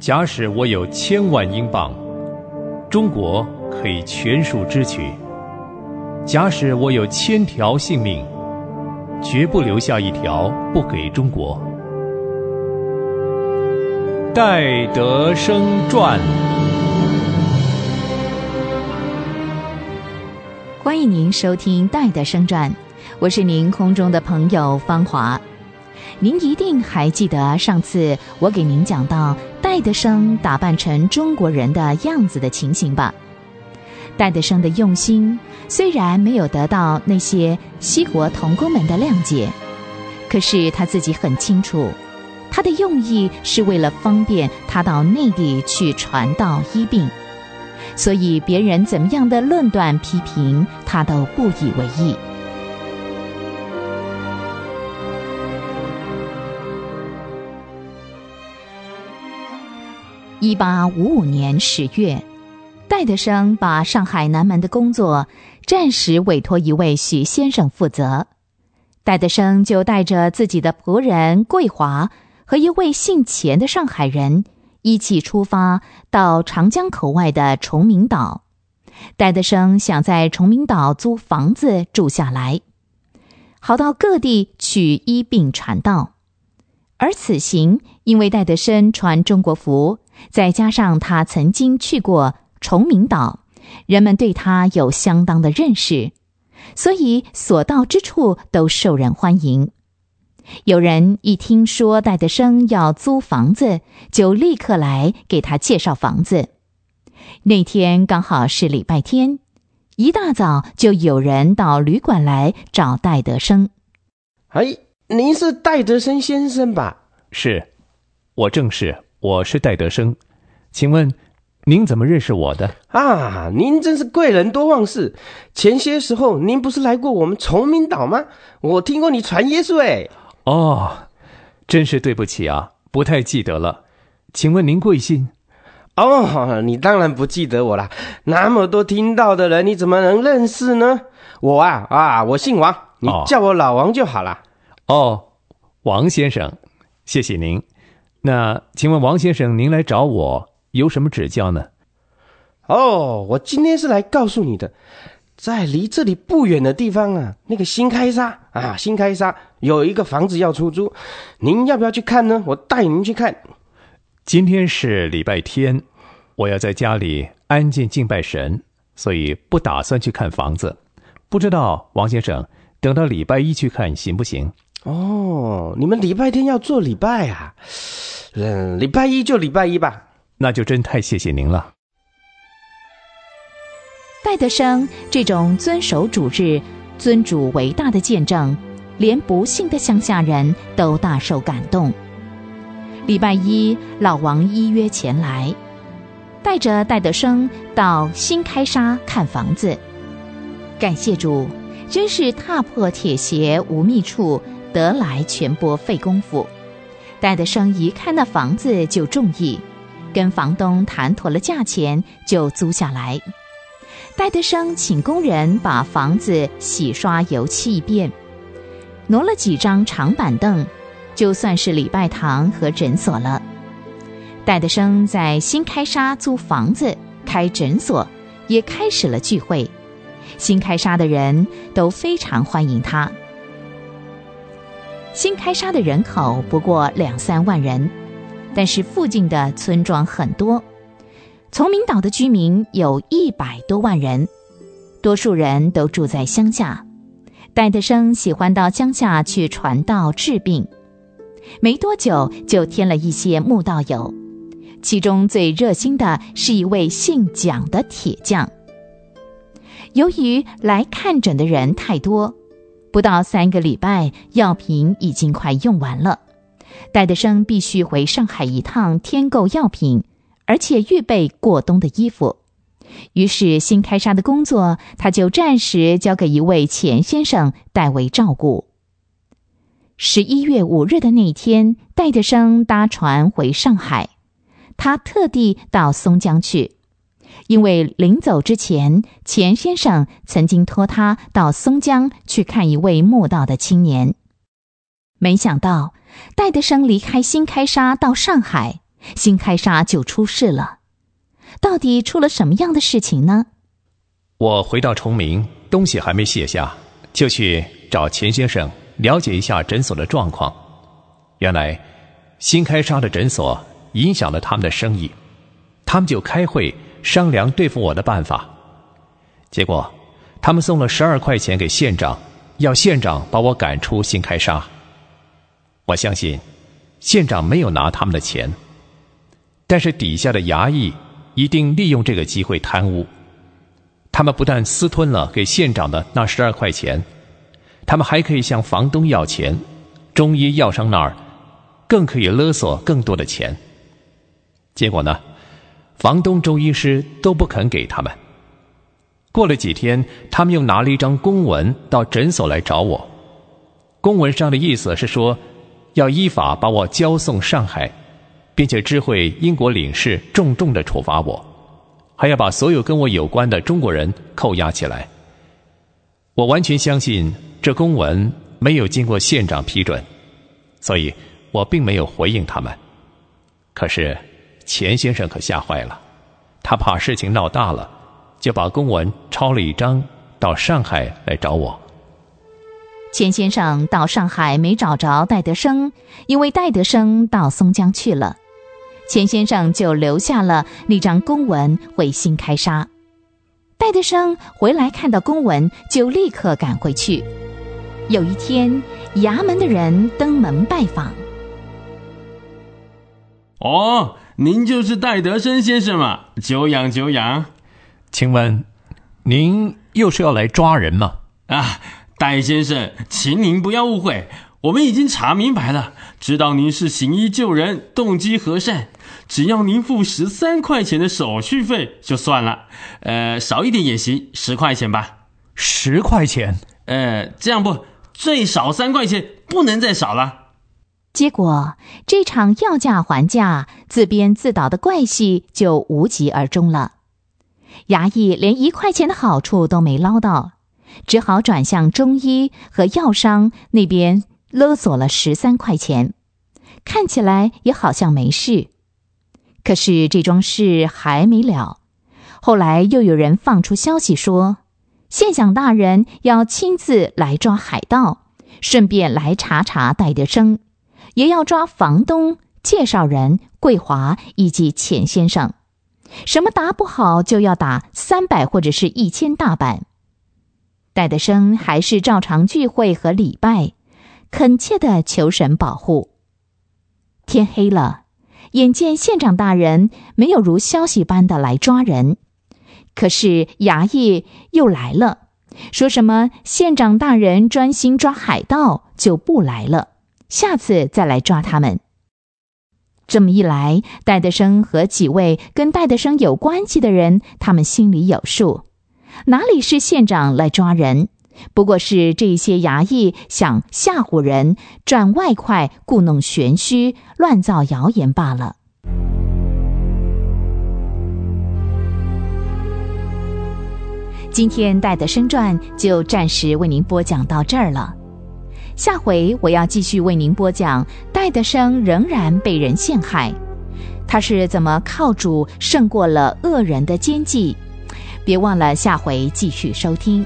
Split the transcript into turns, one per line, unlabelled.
假使我有千万英镑，中国可以全数支取；假使我有千条性命，绝不留下一条不给中国。戴德生传。
欢迎您收听《戴德生传》，我是您空中的朋友芳华。您一定还记得上次我给您讲到戴德生打扮成中国人的样子的情形吧？戴德生的用心虽然没有得到那些西国童工们的谅解，可是他自己很清楚，他的用意是为了方便他到内地去传道医病。所以别人怎么样的论断批评，他都不以为意。一八五五年十月，戴德生把上海南门的工作暂时委托一位许先生负责，戴德生就带着自己的仆人桂华和一位姓钱的上海人。一起出发到长江口外的崇明岛，戴德生想在崇明岛租房子住下来，好到各地去医病传道。而此行，因为戴德生穿中国服，再加上他曾经去过崇明岛，人们对他有相当的认识，所以所到之处都受人欢迎。有人一听说戴德生要租房子，就立刻来给他介绍房子。那天刚好是礼拜天，一大早就有人到旅馆来找戴德生。
哎，您是戴德生先生吧？
是，我正是，我是戴德生。请问，您怎么认识我的？
啊，您真是贵人多忘事。前些时候您不是来过我们崇明岛吗？我听过你传耶稣哎。
哦，真是对不起啊，不太记得了。请问您贵姓？
哦，你当然不记得我啦。那么多听到的人，你怎么能认识呢？我啊啊，我姓王，你叫我老王就好了。
哦，王先生，谢谢您。那请问王先生，您来找我有什么指教呢？
哦，我今天是来告诉你的。在离这里不远的地方啊，那个新开沙啊，新开沙有一个房子要出租，您要不要去看呢？我带您去看。
今天是礼拜天，我要在家里安静敬拜神，所以不打算去看房子。不知道王先生，等到礼拜一去看行不行？
哦，你们礼拜天要做礼拜啊？嗯，礼拜一就礼拜一吧。
那就真太谢谢您了。
戴德生这种遵守主日、尊主为大的见证，连不幸的乡下人都大受感动。礼拜一，老王依约前来，带着戴德生到新开沙看房子。感谢主，真是踏破铁鞋无觅处，得来全不费工夫。戴德生一看那房子就中意，跟房东谈妥了价钱，就租下来。戴德生请工人把房子洗刷油漆一遍，挪了几张长板凳，就算是礼拜堂和诊所了。戴德生在新开沙租房子开诊所，也开始了聚会。新开沙的人都非常欢迎他。新开沙的人口不过两三万人，但是附近的村庄很多。崇明岛的居民有一百多万人，多数人都住在乡下。戴德生喜欢到乡下去传道治病，没多久就添了一些木道友，其中最热心的是一位姓蒋的铁匠。由于来看诊的人太多，不到三个礼拜，药品已经快用完了，戴德生必须回上海一趟添购药品。而且预备过冬的衣服，于是新开沙的工作他就暂时交给一位钱先生代为照顾。十一月五日的那一天，戴德生搭船回上海，他特地到松江去，因为临走之前，钱先生曾经托他到松江去看一位墓道的青年。没想到，戴德生离开新开沙到上海。新开沙就出事了。到底出了什么样的事情呢？
我回到崇明，东西还没卸下，就去找钱先生了解一下诊所的状况。原来，新开沙的诊所影响了他们的生意，他们就开会商量对付我的办法。结果，他们送了十二块钱给县长，要县长把我赶出新开沙。我相信，县长没有拿他们的钱，但是底下的衙役一定利用这个机会贪污。他们不但私吞了给县长的那十二块钱，他们还可以向房东要钱，中医药商那儿更可以勒索更多的钱。结果呢，房东、中医师都不肯给他们。过了几天，他们又拿了一张公文到诊所来找我。公文上的意思是说，要依法把我交送上海，并且知会英国领事重重的处罚我。还要把所有跟我有关的中国人扣押起来。我完全相信这公文没有经过县长批准，所以我并没有回应他们。可是钱先生可吓坏了，他怕事情闹大了，就把公文抄了一张到上海来找我。
钱先生到上海没找着戴德生，因为戴德生到松江去了。钱先生就留下了那张公文回新开沙。戴德生回来看到公文，就立刻赶回去。有一天，衙门的人登门拜访。
哦，您就是戴德生先生嘛？久仰久仰。
请问，您又是要来抓人吗？
啊，戴先生，请您不要误会，我们已经查明白了，知道您是行医救人，动机和善。只要您付十三块钱的手续费就算了，呃，少一点也行，十块钱吧。
十块钱？
呃，这样不，最少三块钱，不能再少了。
结果这场要价还价、自编自导的怪戏就无疾而终了。衙役连一块钱的好处都没捞到，只好转向中医和药商那边勒索了十三块钱，看起来也好像没事。可是这桩事还没了，后来又有人放出消息说，县长大人要亲自来抓海盗，顺便来查查戴德生，也要抓房东、介绍人桂华以及钱先生，什么答不好就要打三百或者是一千大板。戴德生还是照常聚会和礼拜，恳切的求神保护。天黑了。眼见县长大人没有如消息般的来抓人，可是衙役又来了，说什么县长大人专心抓海盗就不来了，下次再来抓他们。这么一来，戴德生和几位跟戴德生有关系的人，他们心里有数，哪里是县长来抓人？不过是这些衙役想吓唬人、赚外快、故弄玄虚、乱造谣言罢了。今天《戴德生传》就暂时为您播讲到这儿了，下回我要继续为您播讲戴德生仍然被人陷害，他是怎么靠主胜过了恶人的奸计？别忘了下回继续收听。